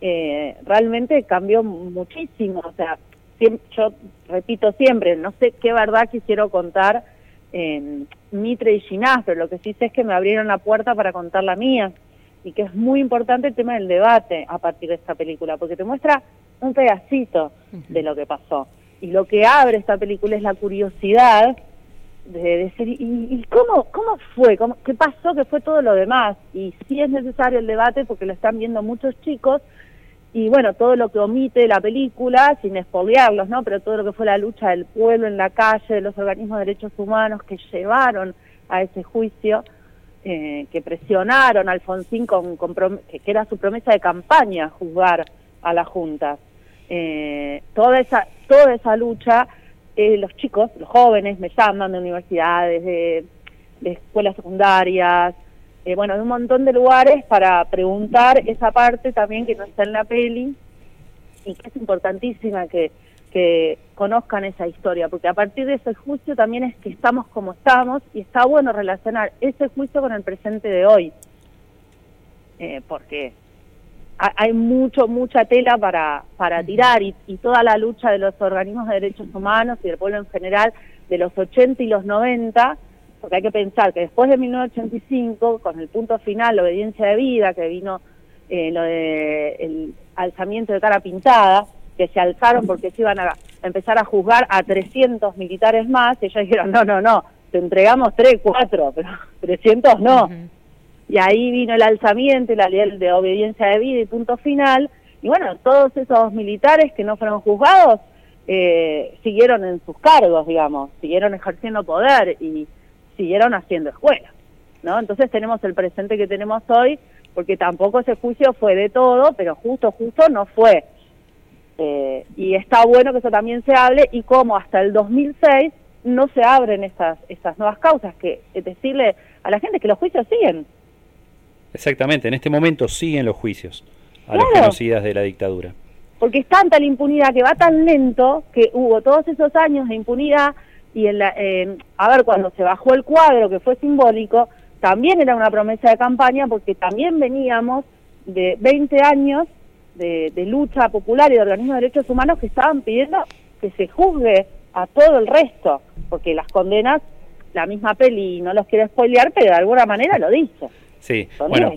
eh, realmente cambió muchísimo. O sea, siem- yo repito siempre, no sé qué verdad quisiera contar eh, Mitre y Ginás, pero lo que sí sé es que me abrieron la puerta para contar la mía y que es muy importante el tema del debate a partir de esta película, porque te muestra un pedacito de lo que pasó. Y lo que abre esta película es la curiosidad de decir, ¿y, y cómo, cómo fue? ¿Cómo, ¿Qué pasó? ¿Qué fue todo lo demás? Y sí es necesario el debate porque lo están viendo muchos chicos y bueno, todo lo que omite la película, sin espolearlos, ¿no? Pero todo lo que fue la lucha del pueblo en la calle, de los organismos de derechos humanos que llevaron a ese juicio, eh, que presionaron a Alfonsín con, con que era su promesa de campaña juzgar a la Junta. Eh, toda esa toda esa lucha, eh, los chicos, los jóvenes me llaman de universidades, de, escuelas secundarias, eh, bueno, de un montón de lugares para preguntar esa parte también que no está en la peli y que es importantísima que, que conozcan esa historia, porque a partir de ese juicio también es que estamos como estamos y está bueno relacionar ese juicio con el presente de hoy, eh, porque hay mucho, mucha tela para, para tirar y, y toda la lucha de los organismos de derechos humanos y del pueblo en general de los 80 y los 90, porque hay que pensar que después de 1985, con el punto final, la obediencia de vida, que vino eh, lo de el alzamiento de cara pintada, que se alzaron porque se iban a empezar a juzgar a 300 militares más, y ellos dijeron, no, no, no, te entregamos 3, 4, pero 300 no. Y ahí vino el alzamiento y la ley de obediencia de vida y punto final. Y bueno, todos esos militares que no fueron juzgados eh, siguieron en sus cargos, digamos, siguieron ejerciendo poder y siguieron haciendo escuela. ¿no? Entonces tenemos el presente que tenemos hoy, porque tampoco ese juicio fue de todo, pero justo, justo no fue. Eh, y está bueno que eso también se hable y como hasta el 2006 no se abren estas, estas nuevas causas, que es decirle a la gente que los juicios siguen. Exactamente, en este momento siguen los juicios a los genocidas de la dictadura. Porque es tanta la impunidad que va tan lento que hubo todos esos años de impunidad y en la, a ver, cuando se bajó el cuadro, que fue simbólico, también era una promesa de campaña porque también veníamos de 20 años de, de lucha popular y de organismos de derechos humanos que estaban pidiendo que se juzgue a todo el resto, porque las condenas, la misma peli, no los quiero spoilear, pero de alguna manera lo dice. Sí, Son bueno,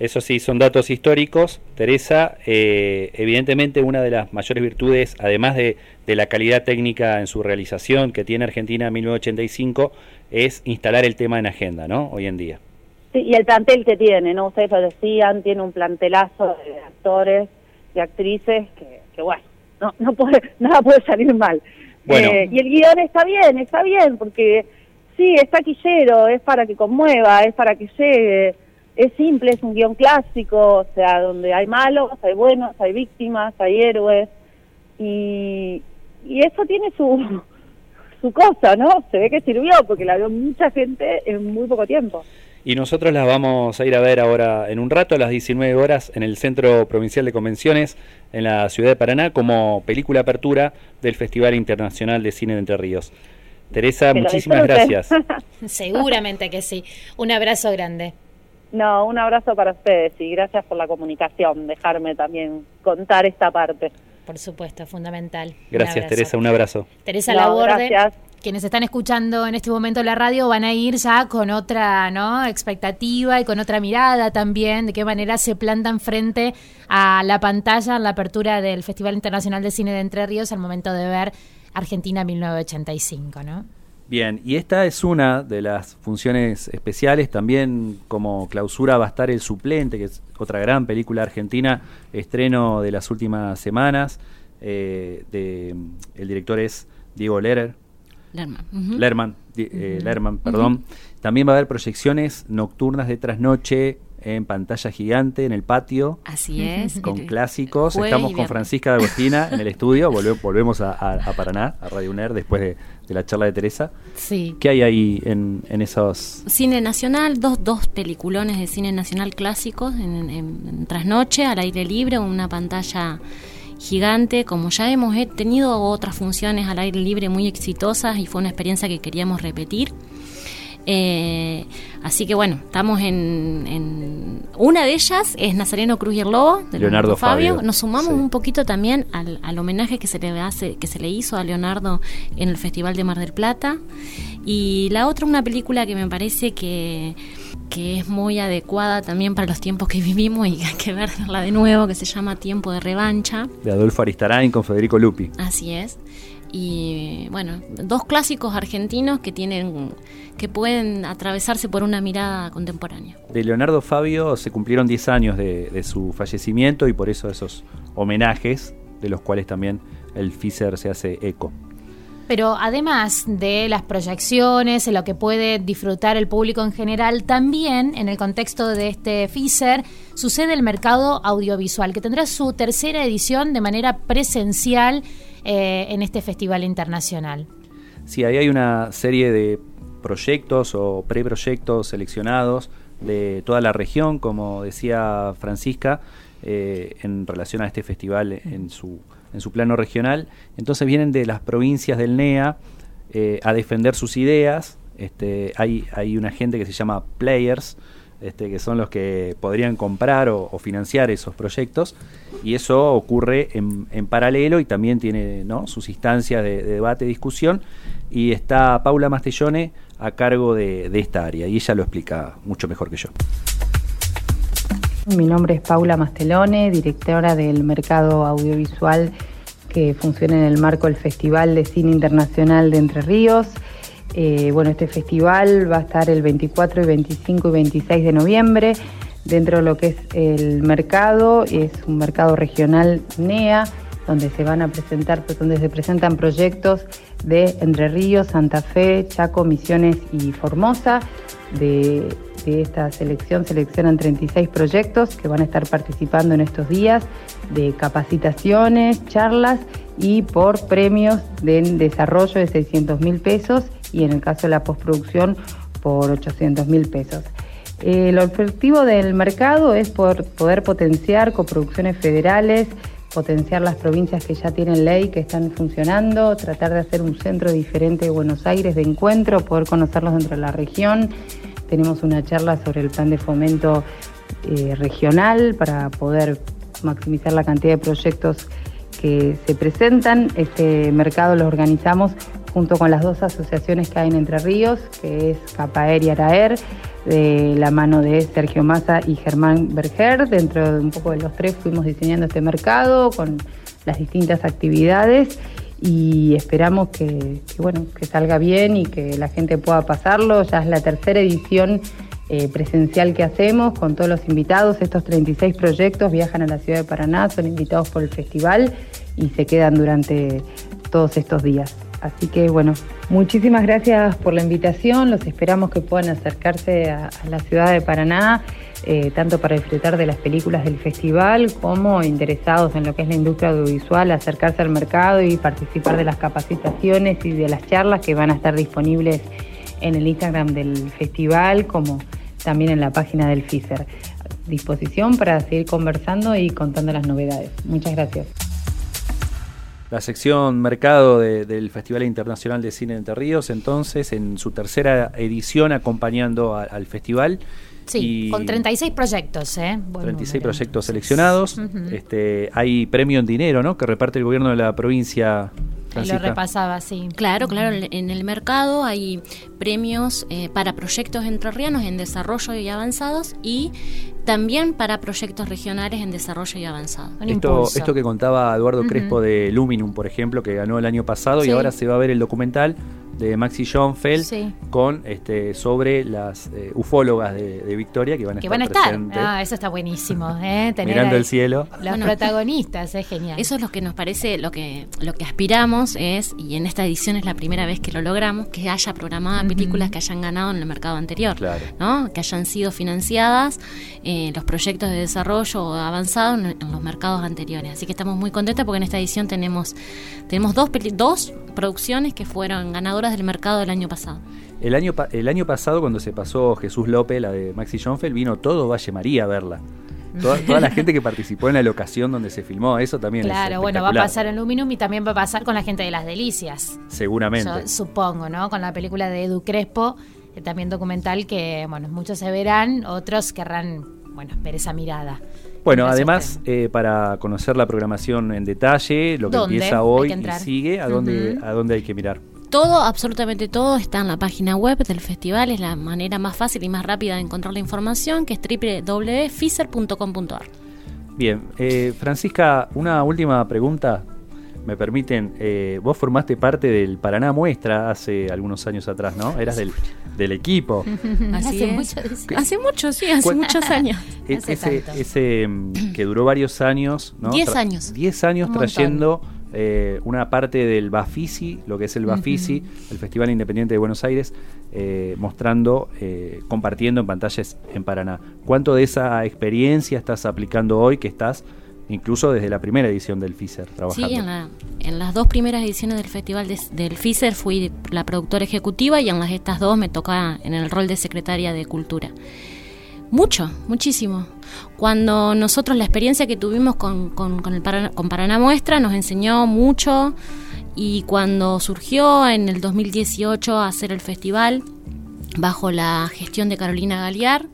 eso sí, son datos históricos. Teresa, eh, evidentemente una de las mayores virtudes, además de, de la calidad técnica en su realización que tiene Argentina en 1985, es instalar el tema en agenda, ¿no? Hoy en día. Sí, y el plantel que tiene, ¿no? Ustedes lo decían, tiene un plantelazo de actores y actrices que, que bueno, no, no puede, (laughs) nada puede salir mal. Bueno. Eh, y el guion está bien, está bien, porque sí, es taquillero, es para que conmueva, es para que llegue, es simple, es un guion clásico, o sea, donde hay malos, hay buenos, hay víctimas, hay héroes, y, y eso tiene su, (laughs) su cosa, ¿no? Se ve que sirvió, porque la vio mucha gente en muy poco tiempo. Y nosotros las vamos a ir a ver ahora en un rato a las 19 horas en el Centro Provincial de Convenciones en la ciudad de Paraná como película apertura del Festival Internacional de Cine de Entre Ríos. Teresa, muchísimas gracias. (laughs) Seguramente que sí. Un abrazo grande. No, un abrazo para ustedes y gracias por la comunicación, dejarme también contar esta parte. Por supuesto, fundamental. Un Gracias. Teresa, un abrazo. Teresa No, Laborde, gracias. quienes están escuchando en este momento la radio van a ir ya con otra ¿no? expectativa y con otra mirada también, de qué manera se plantan frente a la pantalla en la apertura del Festival Internacional de Cine de Entre Ríos al momento de ver Argentina 1985, ¿no? Bien, y esta es una de las funciones especiales. También como clausura va a estar El Suplente, que es otra gran película argentina, estreno de las últimas semanas. eh, de, el director es Diego Lerer. Lerman. Lerman, di- eh. Lerman, perdón. También va a haber proyecciones nocturnas de trasnoche en pantalla gigante en el patio. Así es. Con El- clásicos. Estamos con. Francisca de Agostina en el estudio. Volve- volvemos a, a- a Paraná, a Radio UNER, después de, de la charla de Teresa. Sí. ¿Qué hay ahí en, en esos...? Cine nacional, dos, dos peliculones de cine nacional clásicos en, en- en trasnoche, al aire libre, una pantalla gigante. Como ya hemos he tenido otras funciones al aire libre muy exitosas y fue una experiencia que queríamos repetir. Eh, así que bueno, estamos en, en- Una de ellas es Nazareno Cruz y el Lobo, de Leonardo Fabio. Nos sumamos Sí. un poquito también al, al homenaje que se le hace, que se le hizo a Leonardo en el Festival de Mar del Plata. Y la otra, una película que me parece que, que es muy adecuada también para los tiempos que vivimos y que (laughs) hay que verla de nuevo, que se llama Tiempo de Revancha. De Adolfo Aristarain con Federico Lupi. Así es. Y bueno, dos clásicos argentinos que tienen que pueden atravesarse por una mirada contemporánea. De Leonardo Fabio se cumplieron 10 años de, de su fallecimiento y por eso esos homenajes, de los cuales también el FISER se hace eco. Pero además de las proyecciones, en lo que puede disfrutar el público en general, también en el contexto de este FISER sucede el mercado audiovisual, que tendrá su tercera edición de manera presencial eh, en este festival internacional. Sí, ahí hay una serie de proyectos o preproyectos seleccionados de toda la región, como decía Francisca, eh, en relación a este festival en su, en su plano regional. Entonces vienen de las provincias del NEA eh, a defender sus ideas. Este, hay, hay una gente que se llama Players, este, que son los que podrían comprar o, financiar esos proyectos, y eso ocurre en, en paralelo y también tiene sus instancias de, de debate y discusión, y está Paula Mastellone a cargo de, de esta área, y ella lo explica mucho mejor que yo. Mi nombre es Paula Mastelone, directora del mercado audiovisual que funciona en el marco del Festival de Cine Internacional de Entre Ríos. Eh, bueno, este festival va a estar el 24 y 25 y 26 de noviembre dentro de lo que es el mercado, es un mercado regional NEA, donde se van a presentar, pues, donde se presentan proyectos de Entre Ríos, Santa Fe, Chaco, Misiones y Formosa. De, de esta selección seleccionan 36 proyectos que van a estar participando en estos días de capacitaciones, charlas y por premios de desarrollo de 600 mil pesos y en el caso de la postproducción por 800 mil pesos. El objetivo del mercado es poder potenciar coproducciones federales, potenciar las provincias que ya tienen ley, que están funcionando, tratar de hacer un centro diferente de Buenos Aires de encuentro, poder conocerlos dentro de la región. Tenemos una charla sobre el plan de fomento eh, regional para poder maximizar la cantidad de proyectos que se presentan. Este mercado lo organizamos junto con las dos asociaciones que hay en Entre Ríos, que es Capaer y Araer, de la mano de Sergio Massa y Germán Berger. Dentro de un poco de los tres fuimos diseñando este mercado con las distintas actividades y esperamos que, bueno, que salga bien y que la gente pueda pasarlo. Ya es la tercera edición eh, presencial que hacemos con todos los invitados. Estos 36 proyectos viajan a la ciudad de Paraná, son invitados por el festival y se quedan durante todos estos días. Así que bueno, muchísimas gracias por la invitación, los esperamos que puedan acercarse a, la ciudad de Paraná, eh, tanto para disfrutar de las películas del festival como interesados en lo que es la industria audiovisual, acercarse al mercado y participar de las capacitaciones y de las charlas que van a estar disponibles en el Instagram del festival como también en la página del FISER. Disposición para seguir conversando y contando las novedades. Muchas gracias la sección Mercado del Festival Internacional de Cine Entre Ríos, entonces, en su tercera edición acompañando al festival. Sí, con 36 proyectos, ¿eh? 36 proyectos seleccionados. este, hay premio en dinero, ¿no? Que reparte el gobierno de la provincia y lo repasaba, sí. Claro, claro. En el mercado hay premios eh, para proyectos entrerrianos en desarrollo y avanzados y también para proyectos regionales en desarrollo y avanzado. Esto, esto que contaba Eduardo Crespo de Luminum, por ejemplo, que ganó el año pasado y ahora se va a ver el documental de Maxi Schoenfeld con este sobre las eh, ufólogas de, Victoria que van a que estar. Van a estar. Ah, eso está buenísimo. ¿eh? (laughs) Mirando el cielo. Los protagonistas, es genial. Eso es lo que nos parece, lo que, lo que aspiramos es, y en esta edición es la primera vez que lo logramos, que haya programadas películas que hayan ganado en el mercado anterior, ¿no? que hayan sido financiadas eh, los proyectos de desarrollo avanzado en, en, los mercados anteriores. Así que estamos muy contentas porque en esta edición tenemos, tenemos dos, dos producciones que fueron ganadoras del mercado del año pasado. El año, el año pasado, cuando se pasó Jesús López, la de Maxi Schoenfeld, vino todo Valle María a verla. Toda, la gente que participó en la locación donde se filmó, eso también Claro, bueno, va a pasar en Luminum y también va a pasar con la gente de Las Delicias. Seguramente. supongo, ¿no? Con la película de Edu Crespo, eh, también documental que, bueno, muchos se verán, otros querrán, bueno, ver esa mirada. Bueno, además, eh, para conocer la programación en detalle, lo que empieza hoy y sigue, ¿a, dónde, ¿a dónde hay que mirar? Todo, absolutamente todo, está en la página web del festival. Es la manera más fácil y más rápida de encontrar la información, que es www.fiser.com.ar. Bien, eh, Francisca, una última pregunta. Me permiten, eh, vos formaste parte del Paraná Muestra hace algunos años atrás, ¿no? Eras del, del equipo. (laughs) hace, mucho, hace mucho, sí, hace muchos años. (laughs) E-, ese, ese mm, que duró varios años, ¿no? Diez años. Diez años trayendo eh, una parte del Bafisi, lo que es el Bafisi, el Festival Independiente de Buenos Aires, eh, mostrando, eh, compartiendo en pantallas en Paraná. ¿Cuánto de esa experiencia estás aplicando hoy que estás incluso desde la primera edición del FISER trabajando? Sí, en, las dos primeras ediciones del Festival del FISER fui la productora ejecutiva y en las estas dos me toca en el rol de secretaria de Cultura. Mucho, muchísimo. Cuando nosotros la experiencia que tuvimos con, con, el Paraná, con Paraná Muestra nos enseñó mucho y cuando surgió en el 2018 hacer el festival bajo la gestión de Carolina Galear,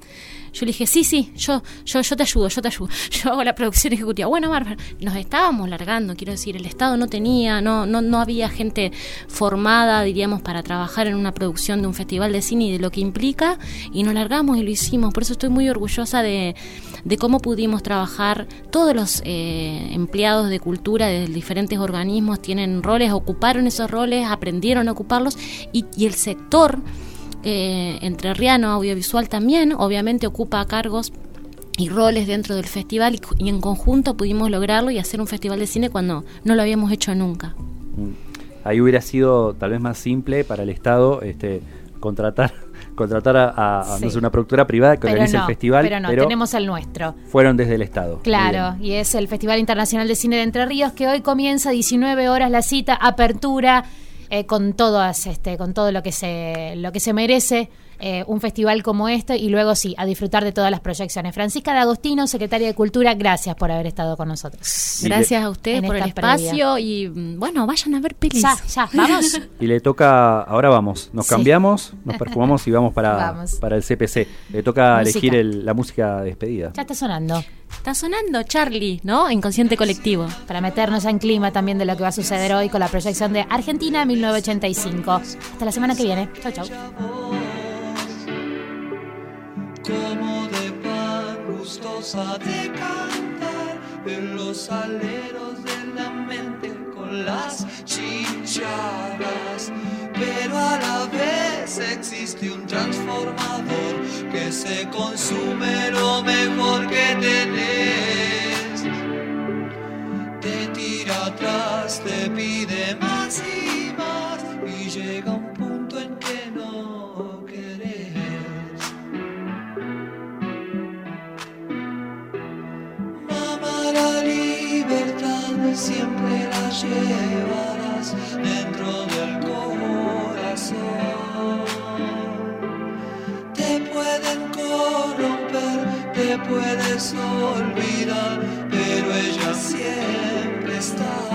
Yo le dije, sí, sí, yo, yo, yo te ayudo, yo te ayudo. (laughs) Yo hago la producción ejecutiva. Bueno, Bárbara, nos estábamos largando, quiero decir, el Estado no tenía, no, no, no había gente formada, diríamos, para trabajar en una producción de un festival de cine y de lo que implica, y nos largamos y lo hicimos. Por eso estoy muy orgullosa de, de cómo pudimos trabajar. Todos los eh, empleados de cultura de diferentes organismos tienen roles, ocuparon esos roles, aprendieron a ocuparlos, y, y el sector eh, entrerriano audiovisual también, obviamente ocupa cargos y roles dentro del festival y, y, en conjunto pudimos lograrlo y hacer un festival de cine cuando no lo habíamos hecho nunca. Ahí hubiera sido tal vez más simple para el Estado este, contratar (laughs) contratar a, a Sí. no sé, una productora privada que Pero organice no, el festival, pero no, tenemos el nuestro. fueron desde el Estado. Claro, y es el Festival Internacional de Cine de Entre Ríos que hoy comienza 19 horas la cita, apertura eh, con todas, este, con todo lo que se, lo que se merece eh, un festival como este y luego sí a disfrutar de todas las proyecciones. Francisca de Agostino, secretaria de Cultura, gracias por haber estado con nosotros. Gracias a ustedes En por el previa. espacio y mm, bueno, vayan a ver pelis. Ya, ya, vamos. (laughs) Y le toca, ahora vamos, nos Sí. cambiamos, nos perfumamos y vamos para, Vamos. para el CPC. Le toca Música. elegir el- la música de despedida. Ya está sonando. Está sonando Charlie, ¿no? Inconsciente colectivo. Para meternos en clima también de lo que va a suceder hoy con la proyección de Argentina 1985. Hasta la semana que viene. Chau, chau. Como de pan gustosa de cantar en los aleros de la mente con las chinchadas. Pero a la vez existe un transformador que se consume lo mejor que tenés. Te tira atrás, te pide más y siempre la llevarás dentro del corazón. Te pueden corromper, te puedes olvidar, pero ella siempre está.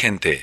Gente.